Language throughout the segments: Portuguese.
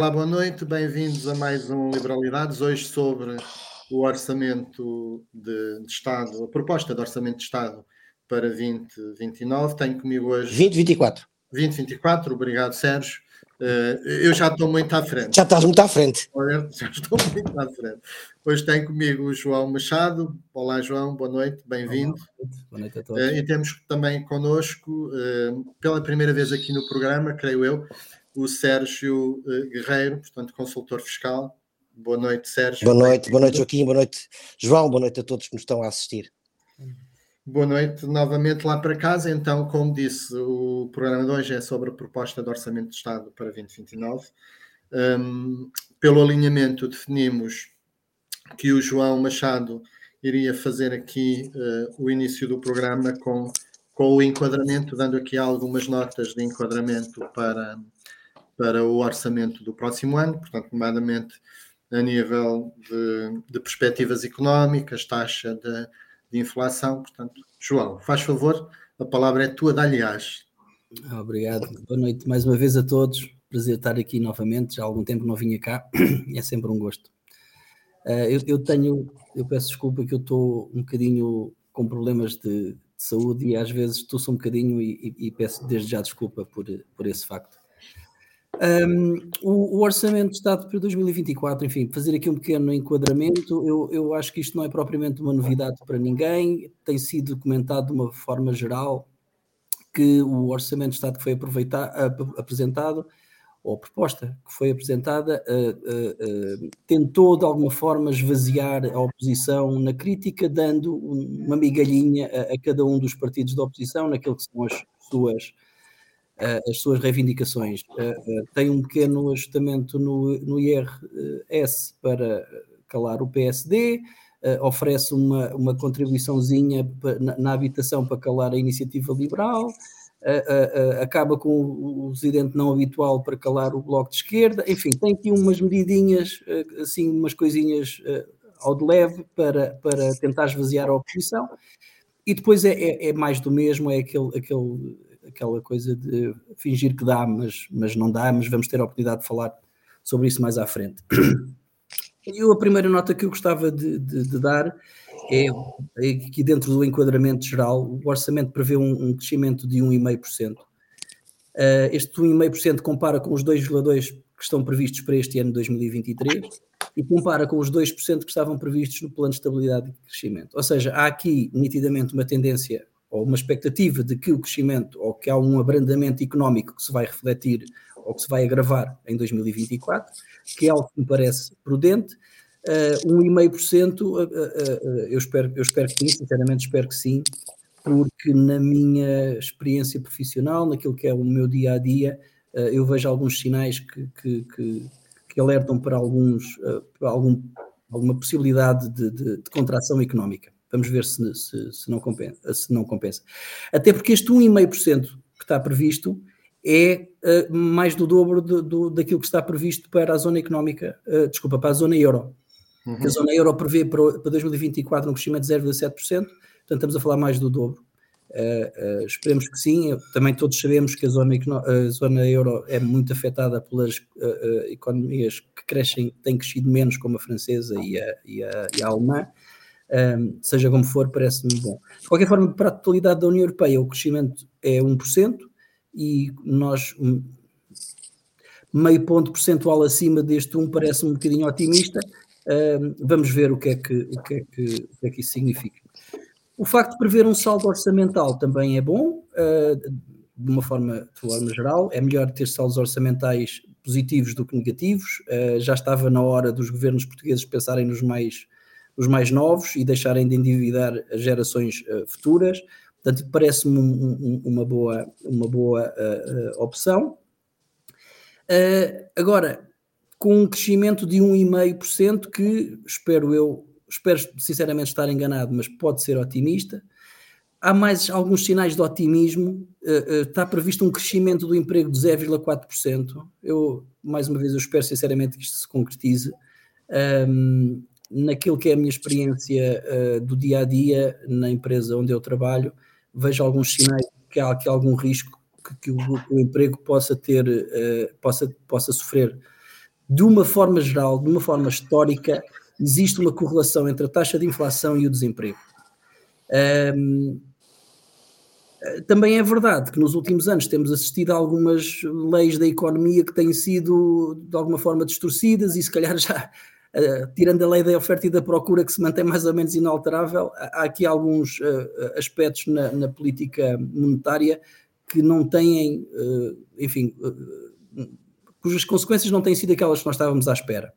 Olá, boa noite, bem-vindos a mais um Liberalidades. Hoje sobre o orçamento de, de, Estado, a proposta de orçamento de Estado para 2029. Tenho comigo hoje. 2024. 2024, obrigado, Sérgio. Uh, eu já estou muito à frente. Já estás muito à frente. Já estou muito à frente. Hoje tenho comigo o João Machado. Olá, João, boa noite, bem-vindo. Boa noite a todos. Uh, e temos também connosco, uh, pela primeira vez aqui no programa, creio eu, o Sérgio eh, Guerreiro, portanto, consultor fiscal. Boa noite, Sérgio. Boa noite, boa noite, Joaquim, boa noite, João, boa noite a todos que nos estão a assistir. Boa noite novamente lá para casa. Então, como disse, o programa de hoje é sobre a proposta de Orçamento de Estado para 2029. Um, pelo alinhamento, definimos que o João Machado iria fazer aqui uh, o início do programa com, com o enquadramento, dando aqui algumas notas de enquadramento para, para o orçamento do próximo ano, portanto, nomeadamente a nível de, de perspectivas económicas, taxa de, de, inflação. Portanto, João, faz favor, a palavra é tua, dá-lhe Obrigado. Boa noite mais uma vez a todos. Prazer estar aqui novamente. Já há algum tempo não vinha cá. é sempre um gosto. Uh, eu, eu, tenho, eu peço desculpa que eu estou um bocadinho com problemas de, de saúde e às vezes estou um bocadinho e, e, e, peço desde já desculpa por, por esse facto. Um, o, o, Orçamento de Estado para 2024, enfim, fazer aqui um pequeno enquadramento, eu, eu acho que isto não é propriamente uma novidade para ninguém, tem sido comentado de uma forma geral que o Orçamento de Estado que foi apresentado, ou a proposta que foi apresentada, uh, uh, uh, tentou de alguma forma esvaziar a oposição na crítica, dando uma migalhinha a, a cada um dos partidos da oposição naquilo que são as suas as suas reivindicações. tem um pequeno ajustamento no, no IRS para calar o PSD, oferece uma, uma contribuiçãozinha na, na habitação para calar a iniciativa liberal, acaba com o residente não habitual para calar o bloco de esquerda, enfim, tem aqui umas medidinhas, assim, umas coisinhas ao de leve para, para tentar esvaziar a oposição, e depois é, é, é mais do mesmo, é aquele, aquele aquela coisa de fingir que dá, mas, mas não dá, mas vamos ter a oportunidade de falar sobre isso mais à frente. E a primeira nota que eu gostava de, de, de dar é, é que dentro do enquadramento geral, o orçamento prevê um, um crescimento de 1,5%. Uh, ah, este 1,5% compara com os 2,2% que estão previstos para este ano de 2023 e compara com os 2% que estavam previstos no plano de estabilidade e crescimento. Ou seja, há aqui nitidamente uma tendência ou uma expectativa de que o crescimento ou que há um abrandamento económico que se vai refletir ou que se vai agravar em 2024, que é algo que me parece prudente. Uh, 1,5%, uh, uh, eu, espero, eu espero que sim, sinceramente espero que sim, porque na minha experiência profissional, naquilo que é o meu dia a dia, uh, eu vejo alguns sinais que, que, que, que alertam para, alguns, uh, para algum, alguma possibilidade de, de, de contração económica. Vamos ver se, se, se, não compensa, se não compensa. Até porque este 1,5% que está previsto é uh, mais do dobro do, do, daquilo que está previsto para a zona económica, uh, desculpa, para a zona euro. Uhum. A zona euro prevê para, para 2024 um crescimento de 0,7%, portanto estamos a falar mais do dobro. Uh, esperemos que sim, também todos sabemos que a zona, a zona euro é muito afetada pelas economias que crescem, têm crescido menos, como a francesa e a, e a, e a alemã, um, seja como for, parece-me bom. De qualquer forma, para a totalidade da União Europeia, o crescimento é 1% e nós, meio ponto percentual acima deste 1 parece-me um bocadinho otimista. Um, vamos ver o que, é que, o, que é que, o que é que isso significa. O facto de prever um saldo orçamental também é bom, uh, de uma forma, de forma geral. É melhor ter saldos orçamentais positivos do que negativos. Uh, já estava na hora dos governos portugueses pensarem nos mais os mais novos e deixarem de endividar as gerações uh, futuras. Portanto, parece-me um, um, uma boa, uma boa uh, uh, opção. agora, com um crescimento de 1,5%, que espero eu, espero sinceramente estar enganado, mas pode ser otimista. Há mais alguns sinais de otimismo. está previsto um crescimento do emprego de 0,4%. Eu, mais uma vez, eu espero sinceramente que isto se concretize. Um, naquilo que é a minha experiência uh, do dia a dia na empresa onde eu trabalho, vejo alguns sinais que há aqui algum risco que, que, o, o, emprego possa ter, uh, possa, possa sofrer de uma forma geral, de uma forma histórica, existe uma correlação entre a taxa de inflação e o desemprego. Um, também é verdade que nos últimos anos temos assistido a algumas leis da economia que têm sido de alguma forma distorcidas e se calhar já uh, tirando a lei da oferta e da procura que se mantém mais ou menos inalterável, há aqui alguns uh, aspectos na, na, política monetária que não têm, uh, enfim, cujas consequências não têm sido aquelas que nós estávamos à espera.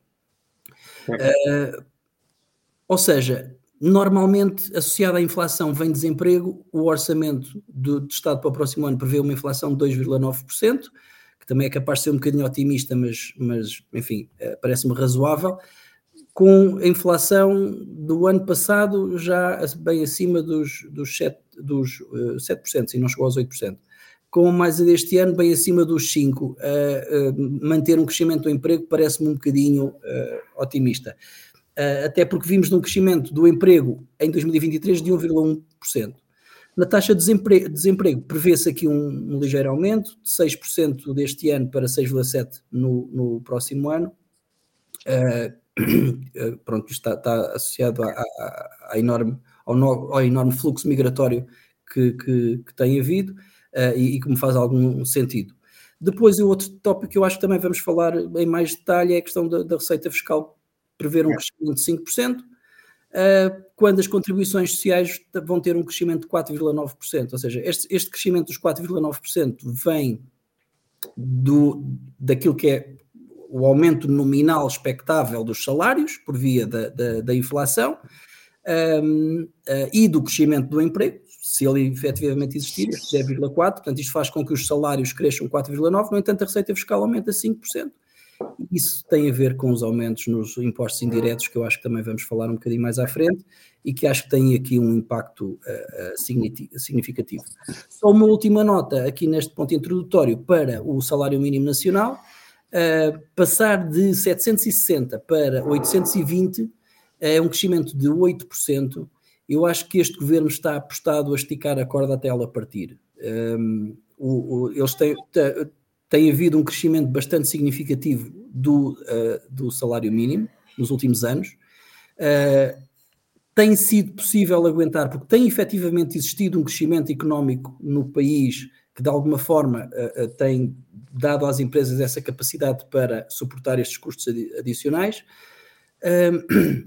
ou seja, Normalmente, associado à inflação, vem desemprego. O orçamento do, do, Estado para o próximo ano prevê uma inflação de 2,9%, que também é capaz de ser um bocadinho otimista, mas, mas enfim, parece-me razoável com a inflação do ano passado já bem acima dos, dos, 7, dos uh, 7%, e não chegou aos 8%. Com mais a deste ano, bem acima dos 5%. Uh, uh, manter um crescimento do emprego parece-me um bocadinho uh, otimista. Uh, até porque vimos num crescimento do emprego em 2023 de 1,1%. Na taxa de desemprego, desemprego prevê-se aqui um, um, ligeiro aumento, de 6% deste ano para 6,7% no, no próximo ano. Uh, pronto, está, está associado à, à, à enorme, ao, no, ao, enorme fluxo migratório que, que, que tem havido uh, e, e, que me faz algum sentido. Depois, o outro tópico que eu acho que também vamos falar em mais detalhe é a questão da, da receita fiscal prever um é. crescimento de 5%, uh, eh, quando as contribuições sociais vão ter um crescimento de 4,9%. Ou seja, este, este crescimento dos 4,9% vem do, daquilo que é o aumento nominal expectável dos salários por via da, da, da inflação um, uh, eh, e do crescimento do emprego, se ele efetivamente existir, 0,4%, portanto isto faz com que os salários cresçam 4,9%, no entanto a receita fiscal aumenta 5%. Isso tem a ver com os aumentos nos impostos indiretos, que eu acho que também vamos falar um bocadinho mais à frente, e que acho que tem aqui um impacto uh, significativo. Só uma última nota aqui neste ponto introdutório para o salário mínimo nacional. Uh, passar de 760 para 820 é um crescimento de 8%. Eu acho que este governo está apostado a esticar a corda até ela partir. Um, o, o, eles têm, tem havido um crescimento bastante significativo do, uh, do salário mínimo nos últimos anos. Uh, tem sido possível aguentar, porque tem efetivamente existido um crescimento económico no país que de alguma forma uh, dado às empresas essa capacidade para suportar estes custos adicionais.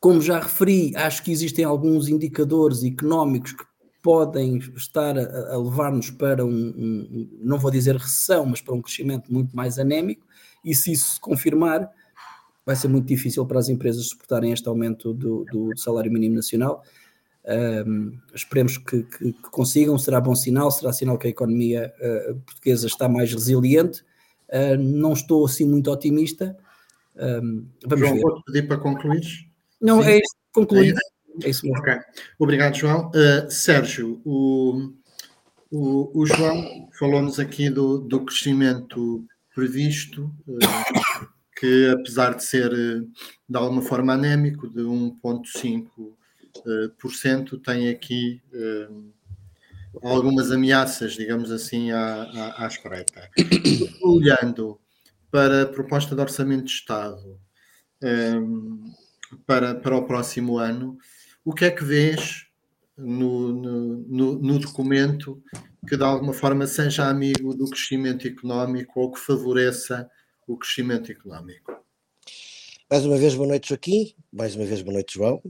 Como já referi, acho que existem alguns indicadores económicos que podem estar a, levar-nos para um, um, não vou dizer recessão, mas para um crescimento muito mais anémico, e se isso se confirmar, vai ser muito difícil para as empresas suportarem este aumento do, do salário mínimo nacional. Um, esperemos que, que, que, consigam, será bom sinal, será sinal que a economia uh, portuguesa está mais resiliente. Uh, não estou assim muito otimista. Um, vamos João, ver. vou pedir para concluir. Não, Sim. é isso, concluir. É, é isso mesmo. Okay. Obrigado, João. Uh, Sérgio, o, o, o João falou-nos aqui do, do crescimento previsto, que apesar de ser de alguma forma anémico, de 1,5 por cento tem aqui uh, algumas ameaças, digamos assim, à, à, à espreita. Olhando para a proposta de orçamento de Estado um, para, para o próximo ano, o que é que vês no, no, no, documento que de alguma forma seja amigo do crescimento económico ou que favoreça o crescimento económico? Mais uma vez, boa noite, Joaquim. Mais uma vez, boa noite, João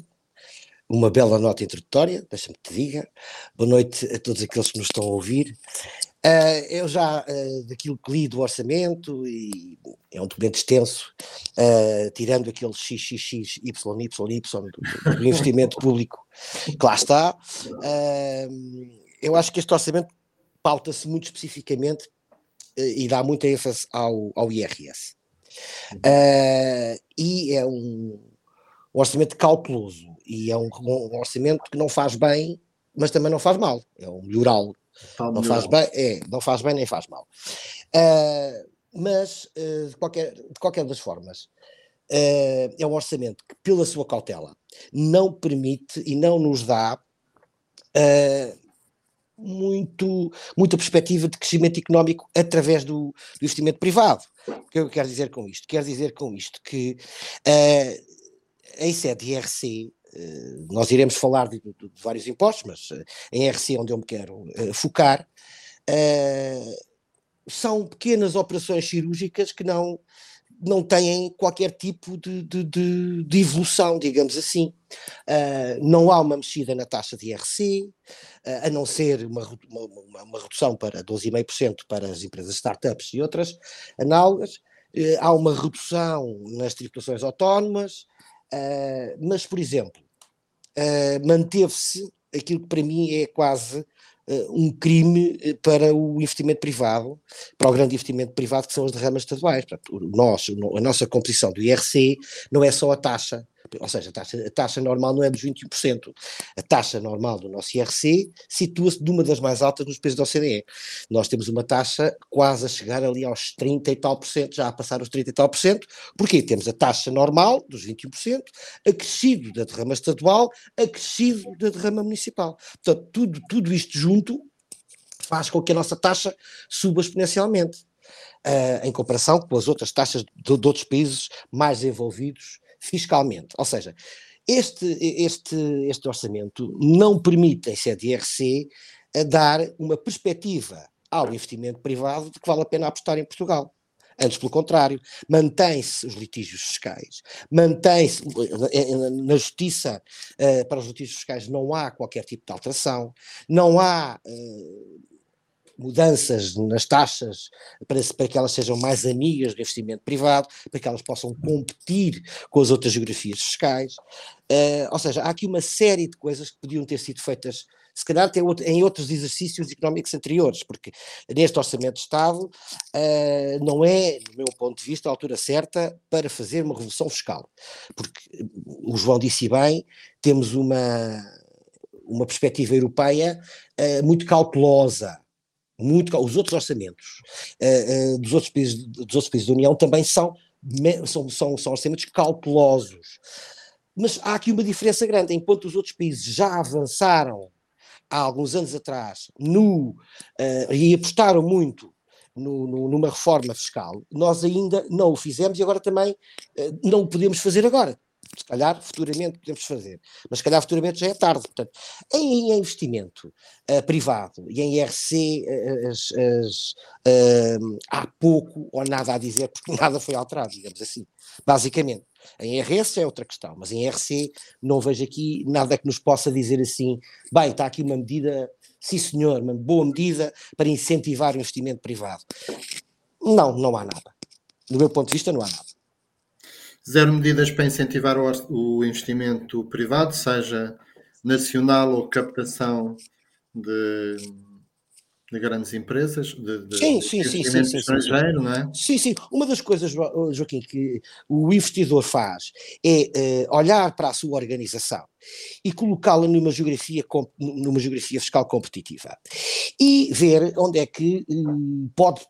uma bela nota introdutória, deixa-me que te diga. Boa noite a todos aqueles que nos estão a ouvir. Uh, eu já, uh, daquilo que li do orçamento, e é um documento extenso, uh, tirando aquele XXX, YY, do, do investimento público que lá está, eu acho que este orçamento pauta-se muito especificamente e dá muita ênfase ao, ao IRS. e é um, um orçamento cauteloso e é um, um, orçamento que não faz bem, mas também não faz mal. É um melhoral. não faz bem, é, não faz bem nem faz mal. Uh, mas, uh, de, qualquer, de qualquer das formas, uh, é um orçamento que, pela sua cautela, não permite e não nos dá muito, muita perspectiva de crescimento económico através do, do, investimento privado. O que eu quero dizer com isto? Quero dizer com isto que uh, em sede de IRC, nós iremos falar de, de, de, vários impostos, mas uh, em IRC onde eu me quero focar, são pequenas operações cirúrgicas que não não têm qualquer tipo de, de, de, evolução, digamos assim. Uh, não há uma mexida na taxa de IRC, uh, a não ser uma, uma, uma redução para 12,5% para as empresas startups e outras análogas. Uh, há uma redução nas tributações autónomas, mas, por exemplo, manteve-se aquilo que para mim é quase uh, um crime para o investimento privado, para o grande investimento privado que são as derramas estaduais. Portanto, nós, a nossa composição do IRC não é só a taxa, ou seja, a taxa, a taxa normal não é dos 21%. A taxa normal do nosso IRC situa-se de uma das mais altas nos países da OCDE. Nós temos uma taxa quase a chegar ali aos 30 e tal por cento, já a passar os 30 e tal por cento, porque temos a taxa normal dos 21%, acrescido da derrama estadual, acrescido da derrama municipal. Portanto, tudo, tudo isto junto faz com que a nossa taxa suba exponencialmente. Uh, em comparação com as outras taxas de, de outros países mais envolvidos fiscalmente. Ou seja, este, este, este orçamento não permite, em sede IRC, dar uma perspectiva ao investimento privado de que vale a pena apostar em Portugal. Antes, pelo contrário, mantém-se os litígios fiscais, mantém-se na justiça, para os litígios fiscais não há qualquer tipo de alteração, não há mudanças nas taxas para, para, que elas sejam mais amigas do investimento privado, para que elas possam competir com as outras geografias fiscais. Uh, ou seja, há aqui uma série de coisas que podiam ter sido feitas, se calhar em outros exercícios económicos anteriores, porque neste Orçamento de Estado uh, não é, do meu ponto de vista, a altura certa para fazer uma revolução fiscal. Porque o João disse bem, temos uma, uma perspectiva europeia uh, muito cautelosa muito, os outros orçamentos uh, uh, dos, outros países, dos outros países da União também são, são, são, são orçamentos cautelosos. Mas há aqui uma diferença grande. Enquanto os outros países já avançaram há alguns anos atrás no, uh, e apostaram muito no, no, numa reforma fiscal, nós ainda não o fizemos e agora também não o podemos fazer agora se calhar futuramente podemos fazer, mas se calhar futuramente já é tarde. Portanto, em, investimento uh, privado e em IRC uh, as, as, uh, há pouco ou nada a dizer, porque nada foi alterado, digamos assim, basicamente. Em IRS é outra questão, mas em IRC não vejo aqui nada que nos possa dizer assim, bem, está aqui uma medida, sim senhor, uma boa medida para incentivar o investimento privado. Não, não há nada. Do meu ponto de vista, não há nada. Zero medidas para incentivar o, investimento privado, seja nacional ou captação de de grandes empresas, de, de sim, sim, sim, sim, sim, estrangeiro, sim, não é? Sim, sim. Uma das coisas, Joaquim, que o investidor faz é uh, olhar para a sua organização e colocá-la numa geografia, numa geografia fiscal competitiva e ver onde é que uh, pode,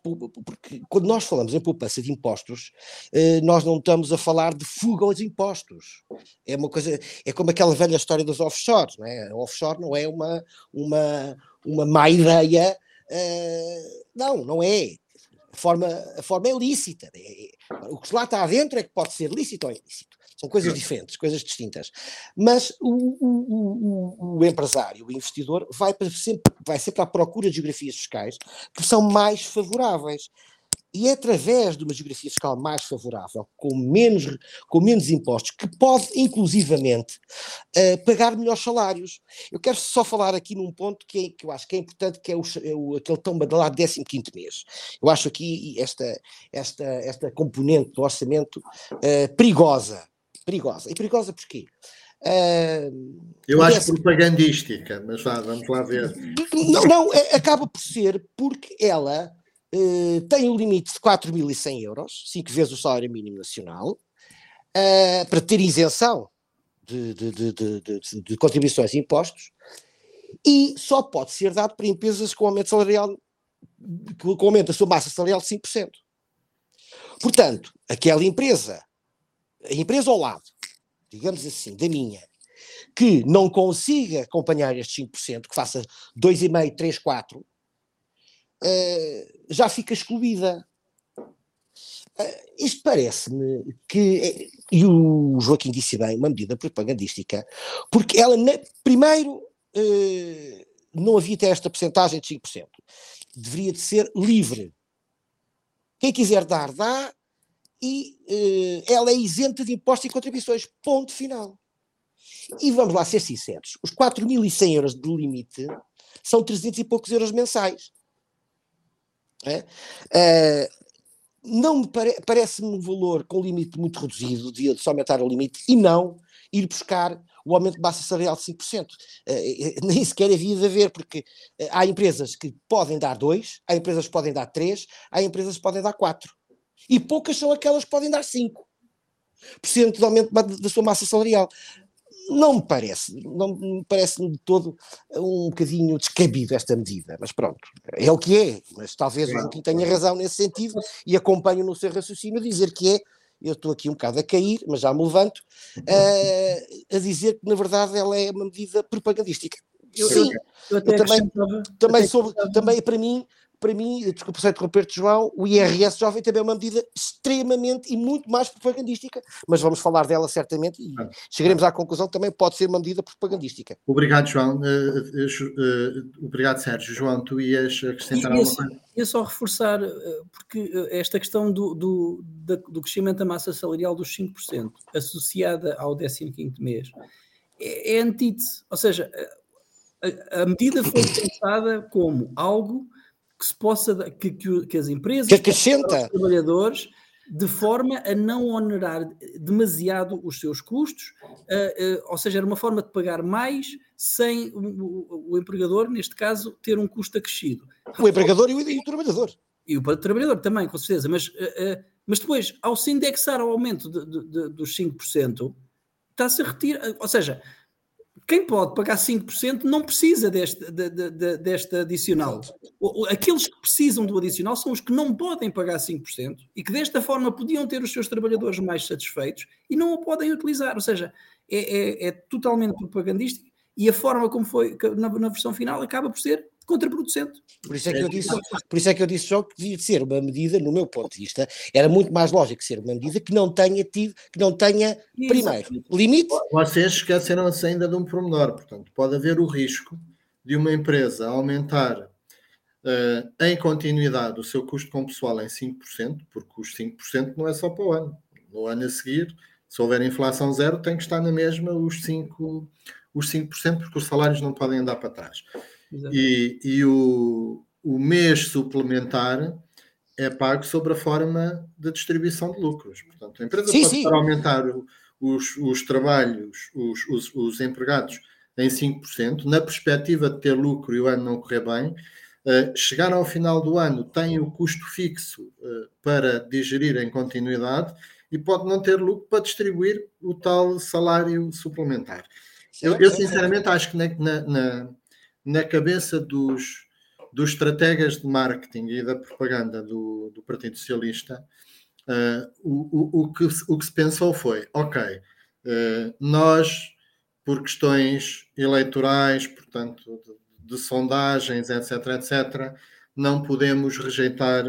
porque quando nós falamos em poupança de impostos, uh, nós não estamos a falar de fuga aos impostos. É uma coisa, é como aquela velha história dos offshores, não é? offshore não é uma, uma, uma má ideia Uh, não, não é. A forma, a forma é lícita. É, o que lá está dentro é que pode ser lícito ou ilícito. São coisas diferentes, coisas distintas. Mas o, o, o, o empresário, o investidor, vai, sempre, vai sempre à procura de geografias fiscais que são mais favoráveis. E é através de uma geografia fiscal mais favorável, com menos, com menos impostos, que pode, inclusivamente, uh, pagar melhores salários. Eu quero só falar aqui num ponto que, é, que eu acho que é importante, que é, o, é o, aquele tão badalado 15 mês. Eu acho aqui esta, esta, esta componente do orçamento uh, perigosa. Perigosa. E perigosa porquê? Uh, eu acho décimo... propagandística, mas vá, vamos lá ver. Não, não, é, acaba por ser porque ela uh, tem um limite de 4.100 euros, 5 vezes o salário mínimo nacional, uh, para ter isenção de, de, de, de, contribuições e impostos, e só pode ser dado para empresas com aumento salarial, com aumento da sua massa salarial de 5%. Portanto, aquela empresa, a empresa ao lado, digamos assim, da minha, que não consiga acompanhar estes 5%, que faça 2,5%, 3%, 4%, uh, já fica excluída. Uh, isto parece-me que, e o Joaquim disse bem, uma medida propagandística, porque ela, primeiro, uh, não havia até esta percentagem de 5%. Deveria de ser livre. Quem quiser dar, dá, e ela é isenta de impostos e contribuições. Ponto final. E vamos lá ser sinceros: os 4.100 euros de limite são 300 e poucos euros mensais. É? Não me pare parece-me um valor com limite muito reduzido, de só aumentar o limite e não ir buscar o aumento de massa salarial de 5%. Uh, nem sequer havia de haver, porque uh, há empresas que podem dar 2, há empresas que podem dar 3, há empresas que podem dar 4 e poucas são aquelas que podem dar 5% de aumento da sua massa salarial. Não me parece, não me parece de todo um bocadinho descabido esta medida, mas pronto, é o que é, mas talvez o Joaquim tenha razão nesse sentido e acompanho no seu raciocínio dizer que é, eu estou aqui um bocado a cair, mas já me levanto, uh, a dizer que na verdade ela é uma medida propagandística. Eu, Sim, eu, eu também, também, soube, também para mim para mim, desculpa só interromper-te, João, o IRS jovem também é uma medida extremamente e muito mais propagandística, mas vamos falar dela certamente e chegaremos à conclusão que também pode ser uma medida propagandística. Obrigado, João. Uh, uh, uh, obrigado, Sérgio. João, tu ias acrescentar alguma coisa? Ia só reforçar, porque esta questão do, do, do crescimento da massa salarial dos 5%, associada ao 15 mês, é, é antítese. Ou seja, a, a medida foi pensada como algo que se possa que, que, que as empresas que acrescenta os trabalhadores de forma a não onerar demasiado os seus custos, uh, uh, ou seja, era uma forma de pagar mais sem o, o, o, empregador, neste caso, ter um custo acrescido. O empregador e o, e o trabalhador. E o trabalhador também, com certeza, mas, uh, mas depois, ao se indexar ao aumento de, de, de, dos 5%, está-se a retirar, ou seja, quem pode pagar 5% não precisa deste, de, de, de, deste adicional. Aqueles que precisam do adicional são os que não podem pagar 5% e que desta forma podiam ter os seus trabalhadores mais satisfeitos e não o podem utilizar. Ou seja, é, é, é totalmente propagandístico e a forma como foi na, na versão final acaba por ser contraproducente. Por isso é que eu disse, por isso é que eu disse só que devia ser uma medida, no meu ponto de vista, era muito mais lógico ser uma medida que não tenha tido, que não tenha primeiro limite. Vocês esqueceram-se ainda de um pormenor, portanto, pode haver o risco de uma empresa aumentar uh, em continuidade o seu custo com pessoal em 5%, porque os 5% não é só para o ano. No ano a seguir, se houver inflação zero, tem que estar na mesma os 5%, os 5% porque os salários não podem andar para trás. E, e o, o mês suplementar é pago sobre a forma de distribuição de lucros. Portanto, a empresa sim, pode sim. aumentar os, os trabalhos, os, os, os, empregados em 5%, na perspectiva de ter lucro e o ano não correr bem. Uh, chegar ao final do ano tem o custo fixo uh, para digerir em continuidade e pode não ter lucro para distribuir o tal salário suplementar. Eu, eu sinceramente acho que na, na, na cabeça dos, dos estrategas de marketing e da propaganda do, do Partido Socialista, uh, o, o, o, que, o que se pensou foi: ok, uh, nós, por questões eleitorais, portanto, de, de, sondagens, etc., etc., não podemos rejeitar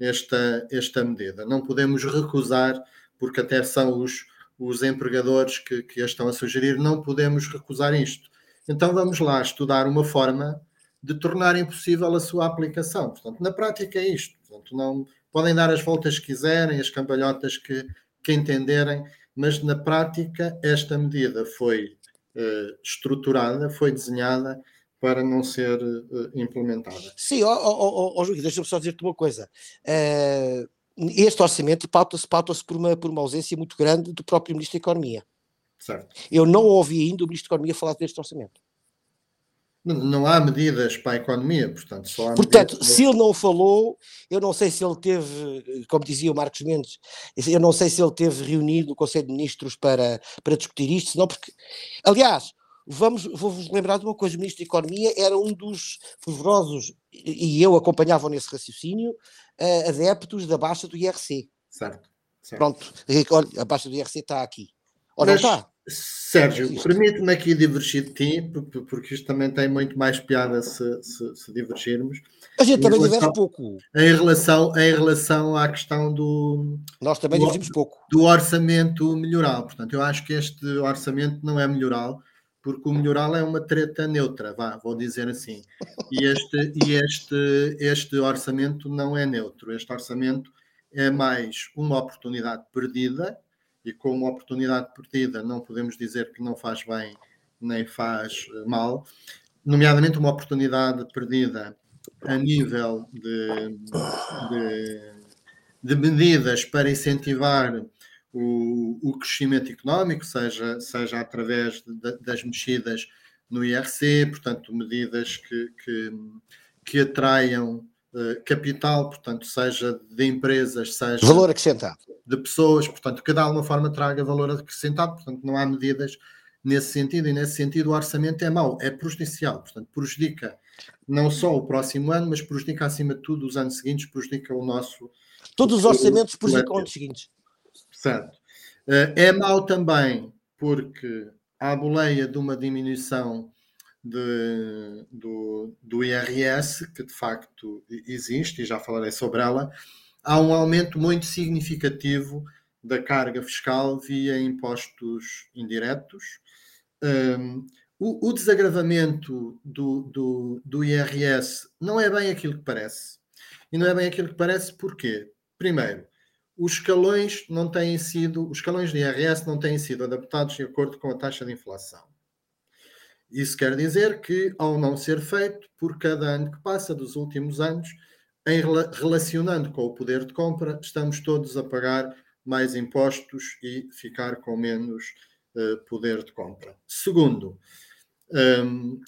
esta, esta medida, não podemos recusar, porque até são os, os empregadores que, que a estão a sugerir, não podemos recusar isto. Então vamos lá estudar uma forma de tornar impossível a sua aplicação. Portanto, na prática é isto. Portanto, não podem dar as voltas que quiserem, as cambalhotas que, que entenderem, mas na prática esta medida foi uh, estruturada, foi desenhada para não ser uh, implementada. Sim, ó, oh, oh, oh, deixa-me só dizer-te uma coisa. Uh, este orçamento pauta-se pauta por, uma, por uma ausência muito grande do próprio Ministro da Economia. Certo. Eu não ouvi ainda o Ministro da Economia falar deste orçamento. Não, não há medidas para a economia, portanto, só há Portanto, se ele não falou, eu não sei se ele teve, como dizia o Marcos Mendes, eu não sei se ele teve reunido o Conselho de Ministros para, para discutir isto, senão porque, aliás, vamos, vou-vos lembrar de uma coisa, o Ministro da Economia era um dos fervorosos, e eu acompanhava nesse raciocínio, uh, adeptos da baixa do IRC. Certo. certo. Pronto, a baixa do IRC está aqui. Ora, Mas, não está. Sérgio, permite-me aqui divergir de ti, porque isto também tem muito mais piada se, se, se divergirmos. A gente também diverge pouco. Em relação, em relação à questão do. Nós também do, divergimos pouco. Do orçamento melhoral. Portanto, eu acho que este orçamento não é melhoral, porque o melhoral é uma treta neutra, vá, vou dizer assim. E este, e este, este orçamento não é neutro. Este orçamento é mais uma oportunidade perdida e como oportunidade perdida não podemos dizer que não faz bem nem faz eh, mal, nomeadamente uma oportunidade perdida a nível de, de, de medidas para incentivar o, o, crescimento económico, seja, seja através de, das mexidas no IRC, portanto, medidas que, que, que atraiam uh, capital, portanto, seja de empresas, seja. Valor acrescentado de pessoas, portanto, que de alguma forma traga valor acrescentado, portanto, não há medidas nesse sentido, e nesse sentido o orçamento é mau, é prejudicial, portanto, prejudica não só o próximo ano, mas prejudica acima de tudo os anos seguintes, prejudica o nosso. Todos os orçamentos prejudicam os anos seguintes. Certo. Eh, é mau também porque há boleia de uma diminuição de, do, do IRS, que de facto existe, e já falarei sobre ela, há um aumento muito significativo da carga fiscal via impostos indiretos. Um, o, o, desagravamento do, do, do, IRS não é bem aquilo que parece. E não é bem aquilo que parece porque, primeiro, os escalões não têm sido, os escalões de IRS não têm sido adaptados de acordo com a taxa de inflação. Isso quer dizer que, ao não ser feito, por cada ano que passa dos últimos anos, em relacionando com o poder de compra, estamos todos a pagar mais impostos e ficar com menos uh, poder de compra. Segundo, um,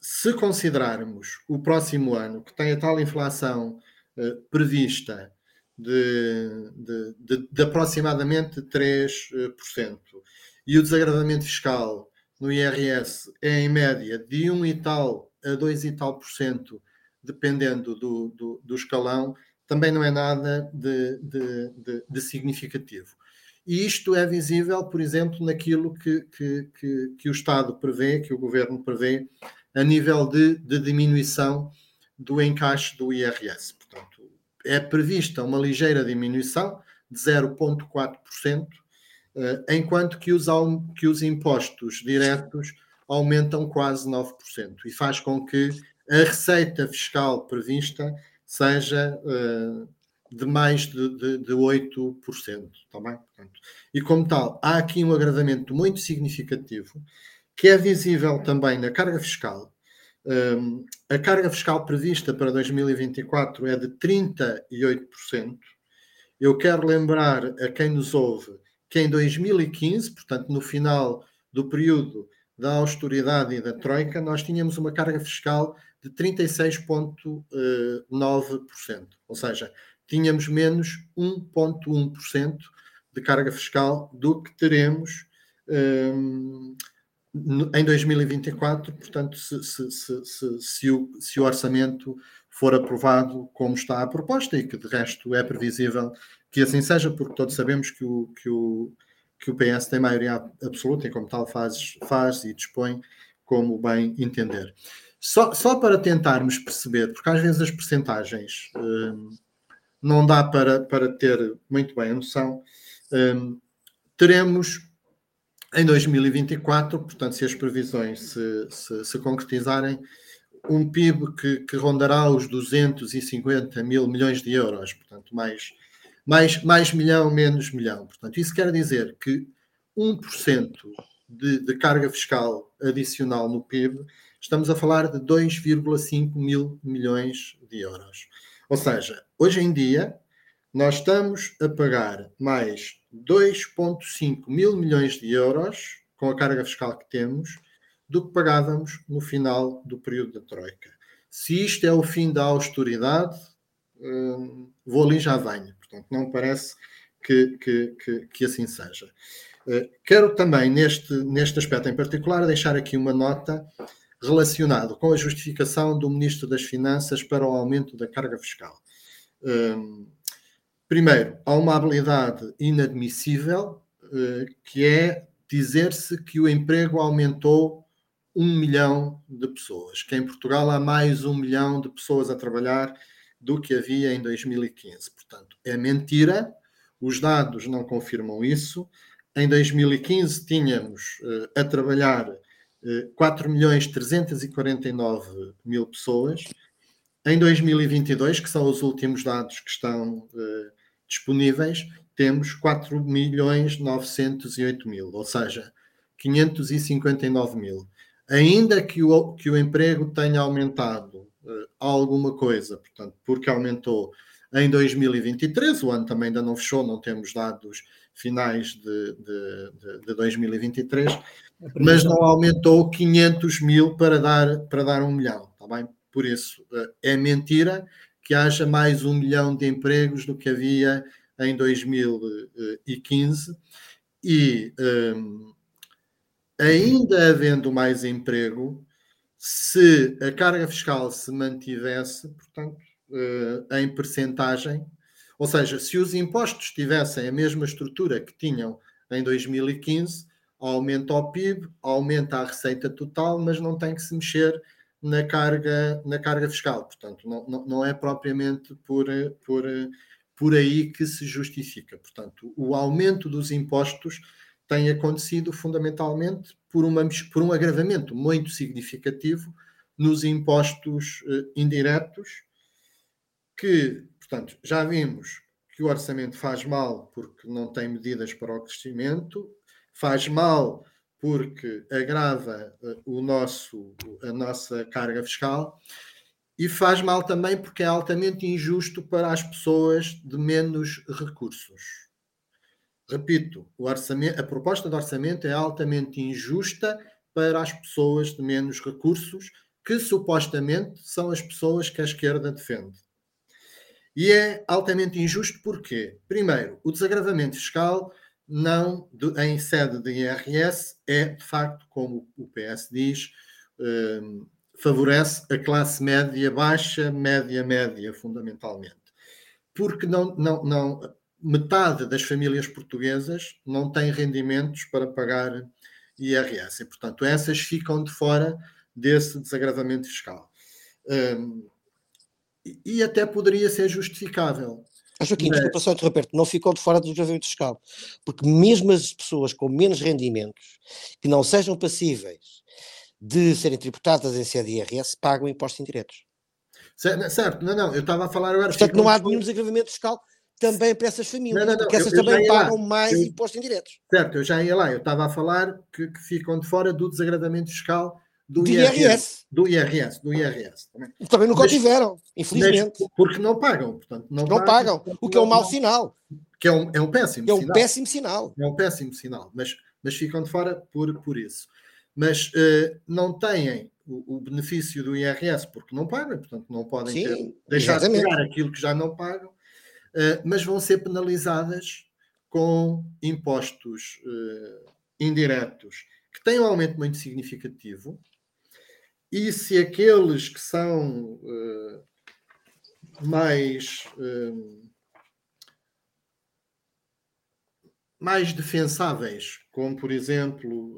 se considerarmos o próximo ano, que tem a tal inflação uh, prevista de, de, de, de, aproximadamente 3%, e o desagravamento fiscal no IRS é em média de 1 e tal a 2 e tal por cento dependendo do, do, do escalão, também não é nada de, de, de, de, significativo. E isto é visível, por exemplo, naquilo que, que, que, que, o Estado prevê, que o governo prevê, a nível de, diminuição do encaixe do IRS. Portanto, é prevista uma ligeira diminuição de 0,4%, eh, enquanto que os, que os impostos diretos aumentam quase 9%, e faz com que a receita fiscal prevista seja uh, de mais de, de, de 8%. Tá bem? Portanto, e como tal, há aqui um agravamento muito significativo que é visível também na carga fiscal. Um, a carga fiscal prevista para 2024 é de 38%. Eu quero lembrar a quem nos ouve que em 2015, portanto, no final do período da austeridade e da Troika, nós tínhamos uma carga fiscal de 36,9%. Ou seja, tínhamos menos 1,1% de carga fiscal do que teremos um, em 2024. Portanto, se, se, se, o, se o orçamento for aprovado como está a proposta e que de resto é previsível que assim seja, porque todos sabemos que o, que o, que o PS tem maioria absoluta e como tal faz, faz e dispõe como bem entender. Só, só para tentarmos perceber, porque às vezes as percentagens hum, não dá para, para ter muito bem a noção, hum, teremos em 2024, portanto, se as previsões se, se, se concretizarem, um PIB que, que, rondará os 250 mil milhões de euros, portanto, mais, mais, mais milhão, menos milhão. Portanto, isso quer dizer que 1% de, de carga fiscal adicional no PIB estamos a falar de 2,5 mil milhões de euros. Ou seja, hoje em dia, nós estamos a pagar mais 2,5 mil milhões de euros com a carga fiscal que temos do que pagávamos no final do período da Troika. Se isto é o fim da austeridade, hum, vou ali já venho. Portanto, não parece que, que, que, que assim seja. Uh, quero também, neste, neste aspecto em particular, deixar aqui uma nota relacionado com a justificação do Ministro das Finanças para o aumento da carga fiscal. Um, primeiro, há uma habilidade inadmissível, uh, que é dizer-se que o emprego aumentou um milhão de pessoas, que em Portugal há mais um milhão de pessoas a trabalhar do que havia em 2015. Portanto, é mentira, os dados não confirmam isso. Em 2015 tínhamos uh, a trabalhar 4 milhões 349 mil pessoas. Em 2022, que são os últimos dados que estão uh, disponíveis, temos 4 milhões 908 mil, ou seja, 559 mil. Ainda que o, que o emprego tenha aumentado uh, alguma coisa, portanto, porque aumentou em 2023, o ano também ainda não fechou, não temos dados finais de, de, de, de 2023, é mas não aumentou 500 mil para dar, para dar um milhão, está bem? Por isso, uh, é mentira que haja mais um milhão de empregos do que havia em 2015 e um, ainda havendo mais emprego, se a carga fiscal se mantivesse, portanto, uh, em percentagem, ou seja, se os impostos tivessem a mesma estrutura que tinham em 2015, aumenta o PIB, aumenta a receita total, mas não tem que se mexer na carga, na carga fiscal. Portanto, não, não, é propriamente por, por, por aí que se justifica. Portanto, o aumento dos impostos tem acontecido fundamentalmente por, uma, por um agravamento muito significativo nos impostos uh, indiretos, que, portanto, já vimos que o orçamento faz mal porque não tem medidas para o crescimento, faz mal porque agrava uh, o nosso, a nossa carga fiscal e faz mal também porque é altamente injusto para as pessoas de menos recursos. Repito, a proposta de orçamento é altamente injusta para as pessoas de menos recursos, que supostamente são as pessoas que a esquerda defende. E é altamente injusto porque, primeiro, o desagravamento fiscal não em sede de IRS é, de facto, como o PS diz, um, favorece a classe média baixa, média média, fundamentalmente. Porque não, não, não, metade das famílias portuguesas não têm rendimentos para pagar IRS e, portanto, essas ficam de fora desse desagravamento fiscal. Um, e até poderia ser justificável. Joaquim, mas... desculpa só interromper não ficou de fora do desagravamento fiscal, porque mesmo as pessoas com menos rendimentos, que não sejam passíveis de serem tributadas em IRS, pagam impostos indiretos. Certo, não, não, eu estava a falar agora. Portanto, não há nenhum desagravamento fiscal também para essas famílias, não, não, porque essas eu, eu também pagam lá. mais eu, impostos indiretos. Certo, eu já ia lá, eu estava a falar que, que ficam de fora do desagradamento fiscal do, do IRS, IRS. Do IRS, do IRS. Também, também nunca mas, tiveram, infelizmente. Porque não pagam, portanto, não, não pagam, pagam o que é um mau sinal. Que é um, é um péssimo é um sinal. péssimo sinal. É um péssimo sinal, mas, mas ficam de fora por, por isso. Mas uh, não têm o, o, benefício do IRS porque não pagam, portanto não podem Sim, ter, deixar exatamente. de pagar aquilo que já não pagam eh, mas vão ser penalizadas com impostos uh, indiretos que têm um aumento muito significativo. E se aqueles que são uh, mais, mais defensáveis, como por exemplo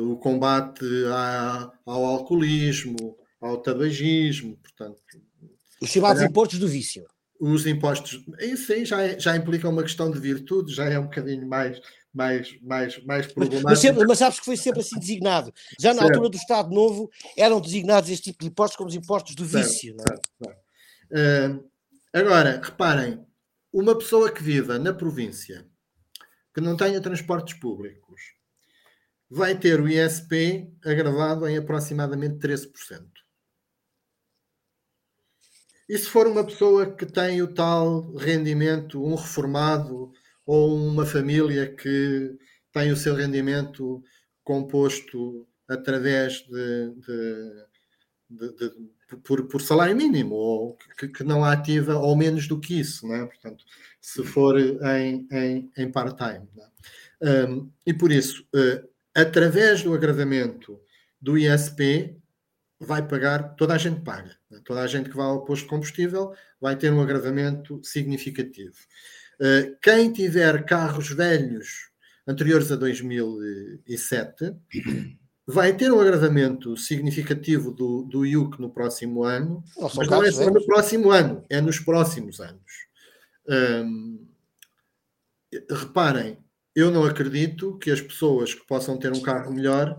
o combate à, ao alcoolismo, ao tabagismo, portanto. Os chamados impostos do vício os impostos, isso aí já, é, já implica uma questão de virtude, já é um bocadinho mais, mais, mais, mais problemático. Mas, sempre, mas sabes que foi sempre assim designado. Já na certo. altura do Estado Novo eram designados este tipo de impostos como os impostos do vício. Certo, certo, certo. Uh, agora, reparem, uma pessoa que viva na província, que não tenha transportes públicos, vai ter o ISP agravado em aproximadamente 13%. E se for uma pessoa que tem o tal rendimento, um reformado ou uma família que tem o seu rendimento composto através de, de, de, de por, por, salário mínimo ou que, que, não ativa ou menos do que isso, é? Portanto, se for em, em, em part-time. É? Um, e por isso, uh, através do agravamento do ISP, vai pagar, toda a gente paga. Toda a gente que vai ao posto de combustível vai ter um agravamento significativo. Uh, quem tiver carros velhos anteriores a 2007, vai ter um agravamento significativo do, do IUC no próximo ano, Não são mas não é só no próximo ano, é nos próximos anos. Hum, reparem, eu não acredito que as pessoas que possam ter um carro melhor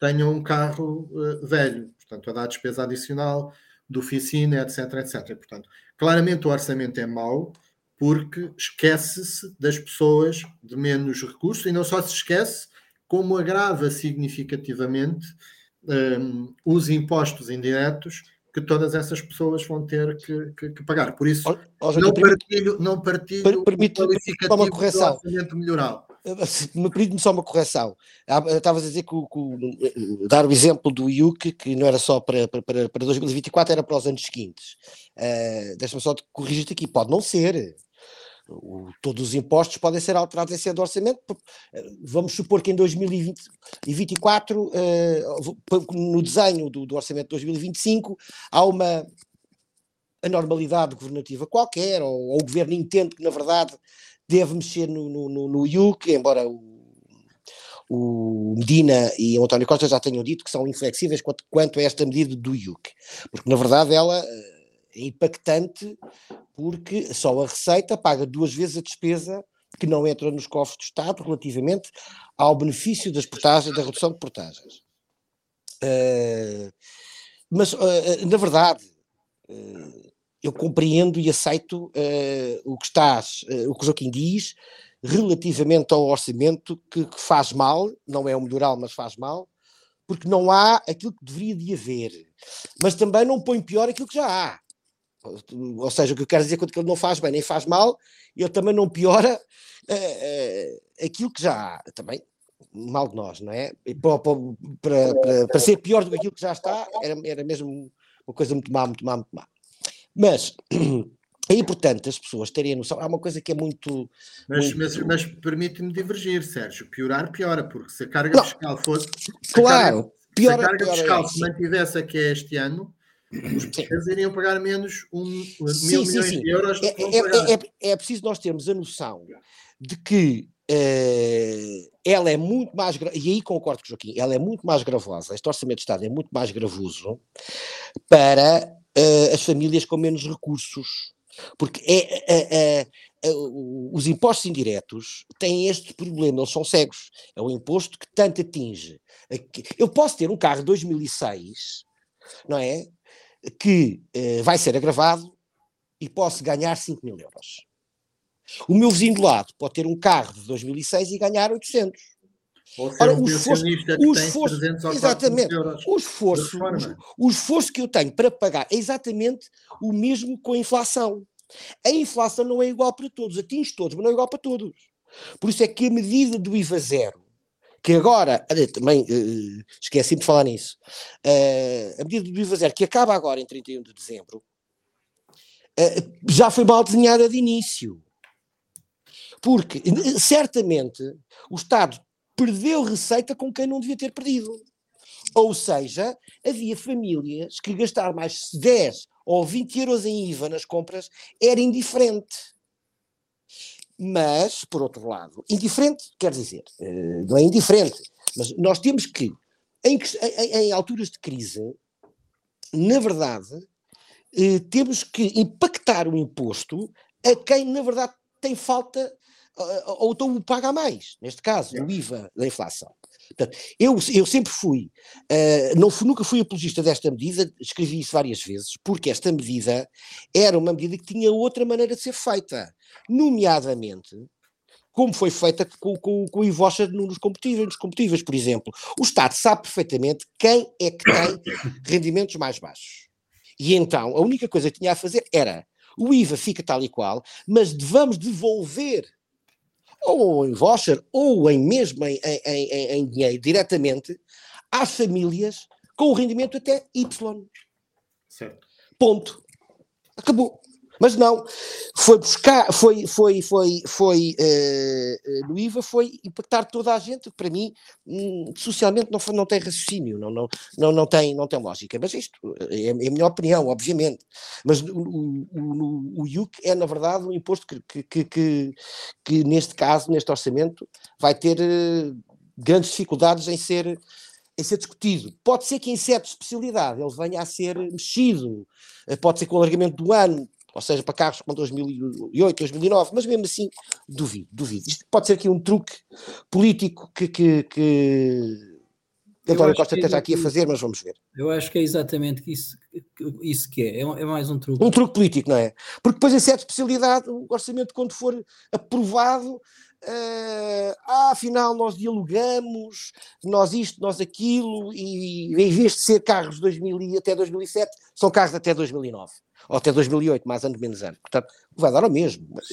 tenham um carro eh, velho, portanto, a dar despesa adicional de oficina, etc, etc. Portanto, claramente o orçamento é mau porque esquece-se das pessoas de menos recursos e não só se esquece, como agrava significativamente hum, os impostos indiretos que todas essas pessoas vão ter que, que- que pagar. Por isso, não permite- partilho, não partilho per- o permite- qualificativo só uma do correção. orçamento melhoral. Me permite-me só uma correção. Há- Estavas a dizer que, que o- dar o exemplo do IUC, que não era só para, para, para- para 2024, era para os anos seguintes. Uh, Deixa-me só te corrigir-te aqui, pode não ser. O- todos os impostos podem ser alterados em sede de orçamento. eh, Vamos supor que em 2024, eh, no desenho do, do orçamento de 2025, há uma anormalidade governativa qualquer, ou, ou o governo entende que, na verdade, deve mexer no, no, no, no IUC, embora o, o Medina e o António Costa já tenham dito que são inflexíveis quanto, quanto a esta medida do IUC, porque na verdade ela eh, é impactante porque só a receita paga duas vezes a despesa que não entra nos cofres do Estado relativamente ao benefício das portagens, da redução de portagens. Eh, mas, eh, na verdade, eh, eu compreendo e aceito o que estás, o que Joaquim diz, relativamente ao orçamento que, que faz mal, não é o melhoral, mas faz mal, porque não há aquilo que deveria de haver. Mas também não põe pior aquilo que já há. Ou seja, o que eu quero dizer quando ele não faz bem nem faz mal, ele também não piora eh, eh, aquilo que já há. Também mal de nós, não é? E para, para, para, para ser pior do que aquilo que já está, era, era mesmo uma coisa muito má, muito má, muito má. Mas é importante as pessoas terem a noção. Há uma coisa que é muito. Mas, muito- mas, mas permite-me divergir, Sérgio. Piorar, piora, porque se a carga Não. fiscal fosse. se a Claro, carga- pior se a carga pior fiscal é, se mantivesse a que é este ano, os portugueses iriam pagar menos um, mil Sim, sim, milhões sim. de euros É, é- é- é- é preciso nós termos a noção de que eh, ela é muito mais. E aí concordo com o Joaquim, ela é muito mais gravosa. Este Orçamento de Estado é muito mais gravoso para eh, as famílias com menos recursos. Porque é, o- os impostos indiretos têm este problema, eles são cegos. É o imposto que tanto atinge. Eu posso ter um carro de 2006, não é? Que eh, vai ser agravado e posso ganhar 5 mil euros. O meu vizinho do lado pode ter um carro de 2006 e ganhar 800. Ou ser Ora, um o esforço- o esforço- 300 ou 400 exatamente. O esforço, o esforço que eu tenho para pagar é exatamente o mesmo com a inflação. A inflação não é igual para todos, atinge todos, mas não é igual para todos. Por isso é que a medida do IVA zero, que agora, também eh, esqueci de falar nisso, eh, a medida do IVA zero, que acaba agora em 31 de dezembro, eh, já foi mal desenhada de início. Porque eh, certamente o Estado perdeu receita com quem não devia ter perdido. Ou seja, havia famílias que gastar mais 10 ou 20 euros em IVA nas compras era indiferente. Mas, por outro lado, indiferente quer dizer, eh, não é indiferente, mas nós temos que, em, em- em alturas de crise, na verdade, eh, temos que impactar o imposto a quem, na verdade, tem falta ah, ou então o paga a mais, neste caso, o IVA da inflação. Portanto, eu, eu sempre fui, eh, não fui- nunca fui apologista desta medida, escrevi isso várias vezes, porque esta medida era uma medida que tinha outra maneira de ser feita, nomeadamente como foi feita com, com, com o IVOSHA nos combustíveis, nos combustíveis, por exemplo. O Estado sabe perfeitamente quem é que tem rendimentos mais baixos. E então, a única coisa que tinha a fazer era, o IVA fica tal e qual, mas vamos devolver ou em voucher, ou em mesmo em, em- em- em dinheiro diretamente, às famílias com o rendimento até Y. Certo. Ponto. Acabou. Mas não, foi buscar, foi, foi, foi, foi uh, no IVA, foi impactar toda a gente, para mim, hum, socialmente não, não tem raciocínio, não, não, não, não, tem, não tem lógica. Mas isto é, é a minha opinião, obviamente. Mas o, o, o, o IUC é, na verdade, um imposto que, que, que, que, neste caso, neste orçamento, vai ter uh, grandes dificuldades em ser em ser discutido. Pode ser que em certa especialidade ele venha a ser mexido, pode ser com o alargamento do ano, ou seja, para carros com 2008, 2009, mas mesmo assim, duvido, duvido. Isto pode ser aqui um truque político que, que, que António Costa esteja aqui a fazer, mas vamos ver. Eu acho que é exatamente isso, isso que é. é, mais um truque. Um truque político, não é? Porque depois, em certa especialidade, o orçamento, quando for aprovado, uh, ah, afinal nós dialogamos, nós isto, nós aquilo, e em vez de ser carros de 2000 até 2007, são carros até 2009 ou até 2008, mais ano menos ano. Portanto, vai dar ao mesmo. Mas...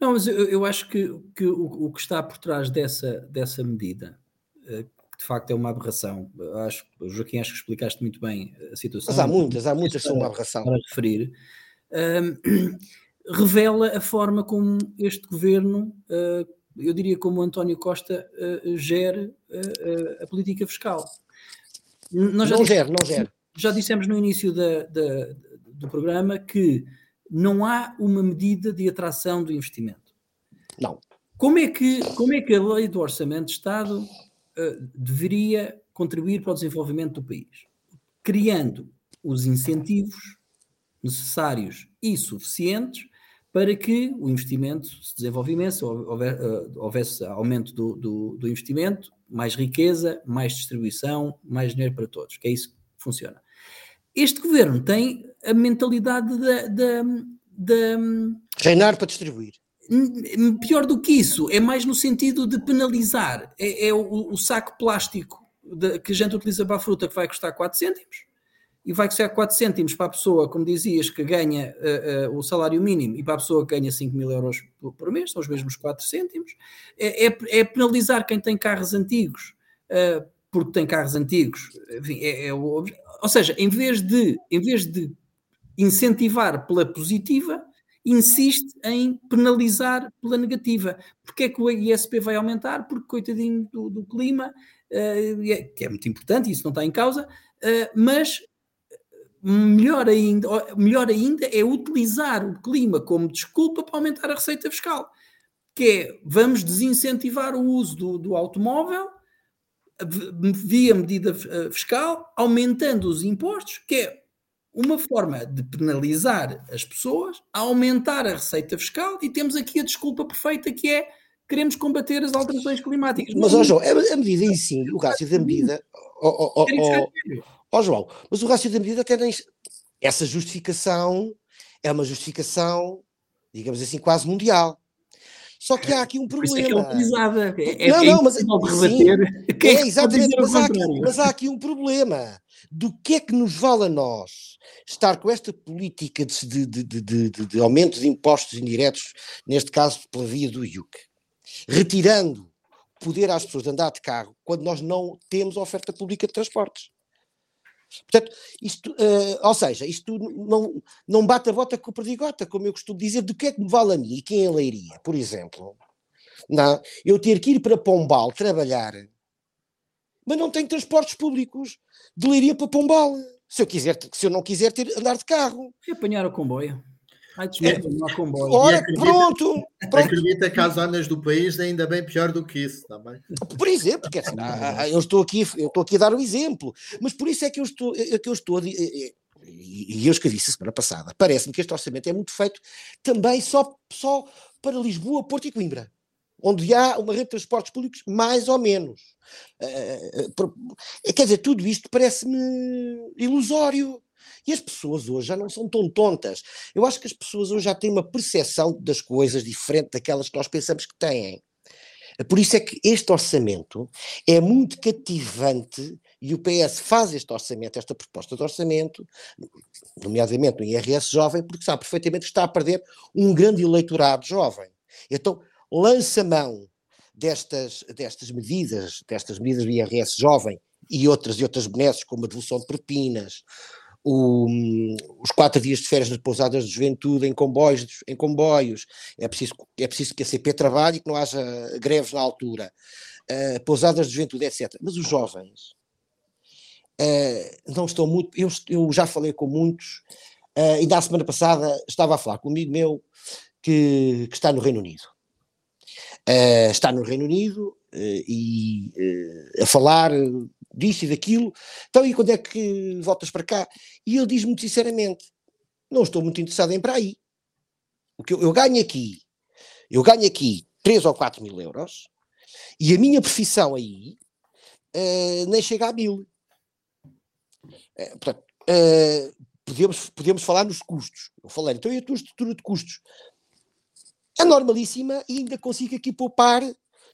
Não, mas eu, eu acho que, que o, o, que está por trás dessa, dessa medida, eh, que de facto é uma aberração, acho, Joaquim, acho que explicaste muito bem a situação. Mas há muitas, há muitas que são uma aberração. Para referir, um, revela a forma como este governo, uh, eu diria como António Costa, uh, gere uh, a política fiscal. Nós não gera, não gera. Já dissemos no início da, da, do programa que não há uma medida de atração do investimento. Não. Como é que, como é que a lei do orçamento de Estado uh, deveria contribuir para o desenvolvimento do país? Criando os incentivos necessários e suficientes para que o investimento se desenvolvesse, eh, houvesse aumento do, do, do investimento, mais riqueza, mais distribuição, mais dinheiro para todos, que é isso que funciona. Este governo tem a mentalidade da. da, da Reinar para distribuir. Pior do que isso, é mais no sentido de penalizar. É, é o, o, saco plástico de, que a gente utiliza para a fruta que vai custar 4 cêntimos e vai custar 4 cêntimos para a pessoa, como dizias, que ganha uh, uh, o salário mínimo e para a pessoa que ganha 5 mil euros por, por mês, são os mesmos 4 cêntimos. É, é, é penalizar quem tem carros antigos uh, porque tem carros antigos. Enfim, é, é o, ou seja, em vez de, em vez de incentivar pela positiva, insiste em penalizar pela negativa. Porque é que o ISP vai aumentar? Porque, coitadinho do, do clima, uh, que é muito importante, isso não está em causa, mas melhor ainda, melhor ainda é utilizar o clima como desculpa para aumentar a receita fiscal. Que é, vamos desincentivar o uso do, do automóvel via medida eh, fiscal, aumentando os impostos, que é uma forma de penalizar as pessoas, aumentar a receita fiscal e temos aqui a desculpa perfeita que é queremos combater as alterações climáticas. Mas, ó João, a medida em si, o rácio da medida, ó, ó, ó, João, mas o rácio da medida até nem, essa justificação é uma justificação, digamos assim, quase mundial. Só que há aqui um problema. É que é. É, não, é não, mas sim, é, é exatamente, mas há, aqui, mas há aqui um problema. Do que é que nos vale a nós estar com esta política de, de, de, de aumento de impostos indiretos, neste caso pela via do IUC, retirando poder às pessoas de andar de carro, quando nós não temos oferta pública de transportes? Portanto, isto, uh, ou seja, isto não, não bate a bota com o perdigota, como eu costumo dizer, do que é que me vale a mim quem é leiria, por exemplo. Não, eu ter que ir para Pombal trabalhar, mas não tenho transportes públicos de leiria para Pombal. Se eu, quiser, se eu não quiser ter, andar de carro. E apanhar o comboio. Ai, desculpa, não há comboio. Ora, acredita, pronto, pronto. Acredita que há zonas do país ainda bem pior do que isso, também. Por exemplo, quer dizer, eu estou aqui, eu estou aqui a dar um exemplo, mas por isso é que eu estou, é que eu estou a, e eu escrevi isso semana passada, parece-me que este orçamento é muito feito também só, só para Lisboa, Porto e Coimbra, onde há uma rede de transportes públicos mais ou menos. Uh, quer dizer, tudo isto parece-me ilusório. E as pessoas hoje já não são tão tontas. Eu acho que as pessoas hoje já têm uma percepção das coisas diferente daquelas que nós pensamos que têm. Por isso é que este orçamento é muito cativante e o PS faz este orçamento, esta proposta de orçamento, nomeadamente no IRS jovem, porque sabe perfeitamente que está a perder um grande eleitorado jovem. Então lança mão destas, destas medidas, destas medidas do IRS jovem e outras e outras benesses, como a devolução de propinas, o, os quatro dias de férias nas pousadas de juventude em comboios, em comboios. É preciso, é preciso que a CP trabalhe e que não haja greves na altura. Uh, pousadas de juventude, etc. Mas os jovens uh, não estão muito. Eu, eu, já falei com muitos, uh, e da semana passada estava a falar com um amigo meu que, que está no Reino Unido. Uh, está no Reino Unido e a falar disto e daquilo. Então, e quando é que voltas para cá? E ele diz muito sinceramente: não estou muito interessado em para aí. O que eu, eu ganho aqui, eu ganho aqui 3 ou 4 mil euros e a minha profissão aí uh, nem chega a mil. Uh, portanto, uh, podemos, podemos falar nos custos. Eu falei, então e a tua estrutura de custos? É normalíssima e ainda consigo aqui poupar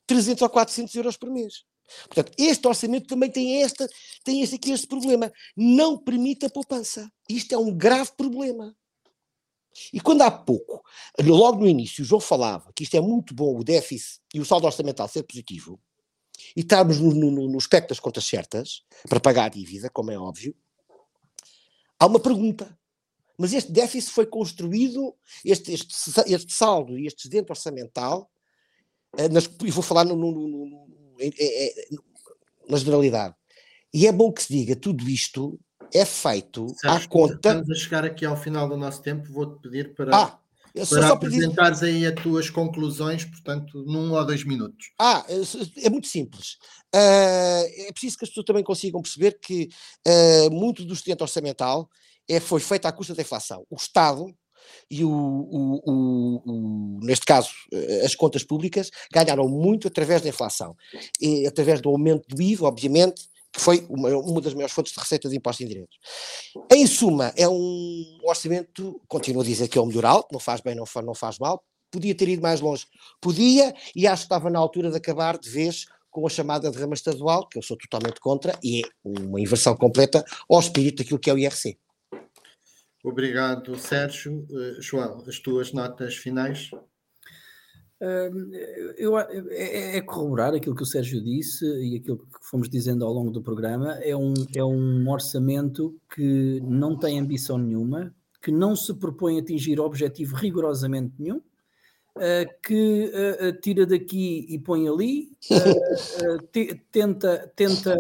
300 ou 400 euros por mês. Portanto, este orçamento também tem, esta, tem este aqui este problema. Não permite a poupança. Isto é um grave problema. E quando há pouco, logo no início, o João falava que isto é muito bom, o déficit e o saldo orçamental ser positivo, e estamos no, no, no espectro das contas certas, para pagar a dívida, como é óbvio, há uma pergunta. Mas este déficit foi construído, este, este, este saldo e este excedente orçamental, eh, nas, e vou falar no, no, é, é, na generalidade. E é bom que se diga, tudo isto é feito à conta. Estamos a chegar aqui ao final do nosso tempo, vou-te pedir para, ah, para só apresentares pedir... aí as tuas conclusões, portanto, num ou dois minutos. Ah, é, é muito simples. Uh, é preciso que as pessoas também consigam perceber que uh, muito do estudante orçamental é, foi feito à custa da inflação. O Estado e o, o, o, neste caso eh, as contas públicas ganharam muito através da inflação, e através do aumento do IVA, obviamente, que foi uma, uma das maiores fontes de receita de impostos indiretos. Em suma, é um orçamento, continuo a dizer que é o melhor alto, não faz bem, não faz, não faz mal, podia ter ido mais longe, podia, e acho que estava na altura de acabar de vez com a chamada derrama estadual, que eu sou totalmente contra, e é uma inversão completa ao espírito daquilo que é o IRC. Obrigado, Sérgio. Uh, João, as tuas notas finais? Uh, eu, é, é, é, corroborar aquilo que o Sérgio disse e aquilo que fomos dizendo ao longo do programa. É um, é um orçamento que não tem ambição nenhuma, que não se propõe atingir objetivo rigorosamente nenhum, uh, que uh, tira daqui e põe ali, tenta, tenta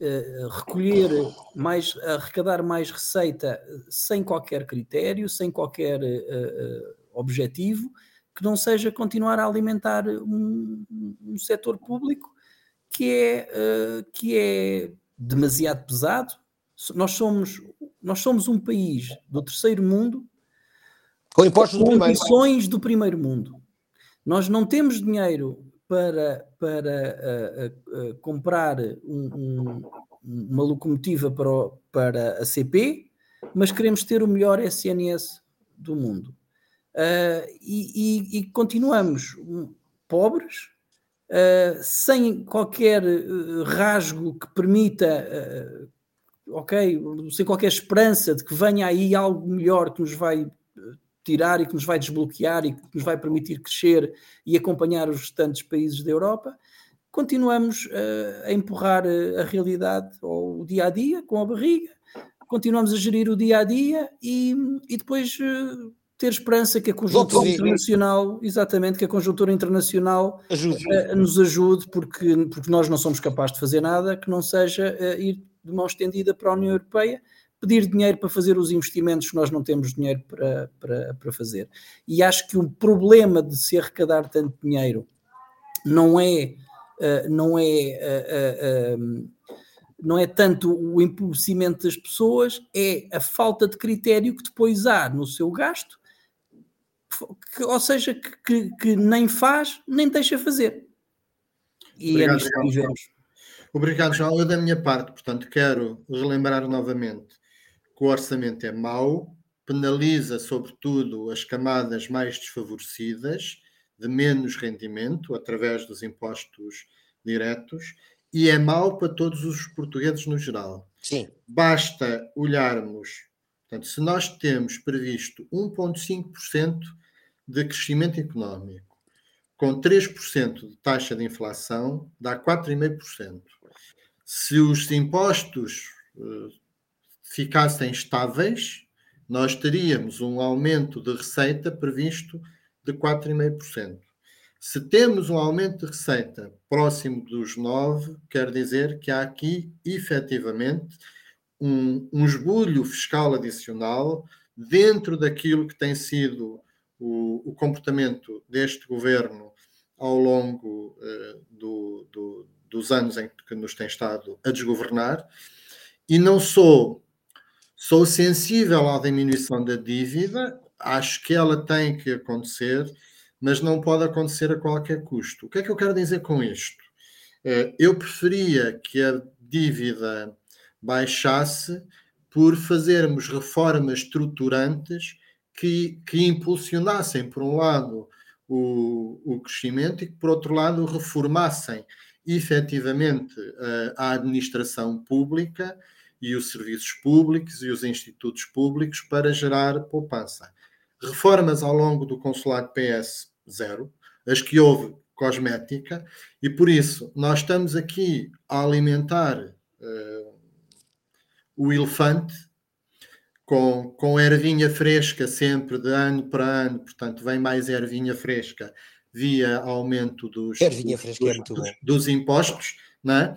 uh, recolher mais, arrecadar mais receita sem qualquer critério, sem qualquer uh, objetivo, que não seja continuar a alimentar um, um setor público que é, que é demasiado pesado. Nós somos, nós somos um país do terceiro mundo com impostos com condições do primeiro mundo. Nós não temos dinheiro para, para uh, uh, comprar um, um, uma locomotiva para, o, para a CP, mas queremos ter o melhor SNS do mundo. E, e, e, continuamos pobres, sem qualquer rasgo que permita ok, sem qualquer esperança de que venha aí algo melhor que nos vai tirar e que nos vai desbloquear e que nos vai permitir crescer e acompanhar os restantes países da Europa, continuamos uh, a empurrar uh, a realidade ou o dia a dia com a barriga, continuamos a gerir o dia a dia e, e depois uh, ter esperança que a conjuntura internacional, exatamente, que a conjuntura internacional ajude. nos ajude, porque, porque nós não somos capazes de fazer nada que não seja ir de mão estendida para a União Europeia pedir dinheiro para fazer os investimentos que nós não temos dinheiro para, para, para fazer. E acho que o problema de se arrecadar tanto dinheiro não é, uh, não é uh, uh, não é tanto o empobrecimento das pessoas, é a falta de critério que depois há no seu gasto, que, ou seja, que, que, que, nem faz, nem deixa fazer. E é Obrigado, é nisto que vivemos. Obrigado, João. Eu, da minha parte, portanto, quero relembrar novamente que o orçamento é mau, penaliza sobretudo as camadas mais desfavorecidas, de menos rendimento, através dos impostos diretos, e é mau para todos os portugueses no geral. Sim. Basta olharmos, portanto, se nós temos previsto 1,5% de crescimento económico, com 3% de taxa de inflação, dá 4,5%. Se os impostos eh, ficassem estáveis, nós teríamos um aumento de receita previsto de 4,5%. Se temos um aumento de receita próximo dos 9, quer dizer que há aqui efetivamente um, um esbulho fiscal adicional dentro daquilo que tem sido o, o comportamento deste governo ao longo uh, do, do, dos anos em que nos tem estado a desgovernar, e não sou, sou sensível à diminuição da dívida, acho que ela tem que acontecer, mas não pode acontecer a qualquer custo. O que é que eu quero dizer com isto? Uh, eu preferia que a dívida baixasse por fazermos reformas estruturantes que, que impulsionassem, por um lado, o, o crescimento e que, por outro lado, reformassem efetivamente a, a administração pública e os serviços públicos e os institutos públicos para gerar poupança. Reformas ao longo do consulado PS zero, as que houve cosmética, e por isso nós estamos aqui a alimentar uh, o elefante com, com ervinha fresca sempre de ano para ano, portanto, vem mais ervinha fresca via aumento dos, ervinha fresca dos, é muito dos, dos impostos, não é?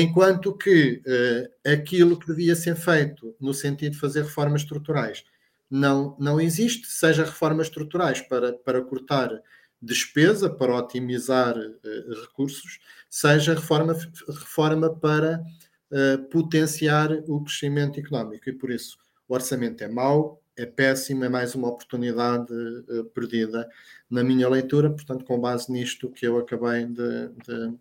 Enquanto que uh, aquilo que devia ser feito no sentido de fazer reformas estruturais não, não existe, seja reformas estruturais para, para cortar despesa, para otimizar uh, recursos, seja reforma, reforma para uh, potenciar o crescimento económico. E por isso, o orçamento é mau, é péssimo, é mais uma oportunidade uh, perdida na minha leitura, portanto, com base nisto que eu acabei de, de,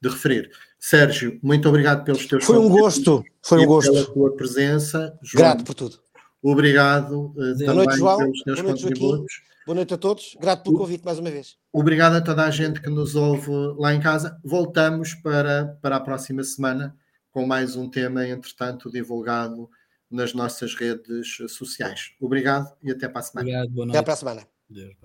de referir. Sérgio, muito obrigado pelos teus Foi um gosto, foi um gosto. Pela tua presença. João, Grato por tudo. Obrigado uh, também noite, João. pelos teus Boa noite, contributos. Joaquim. Boa noite a todos. Grato pelo convite mais uma vez. Obrigado a toda a gente que nos ouve lá em casa. Voltamos para, para a próxima semana com mais um tema, entretanto, divulgado nas nossas redes sociais. Obrigado e até para a semana. Obrigado, boa noite. Até para a semana. Deus,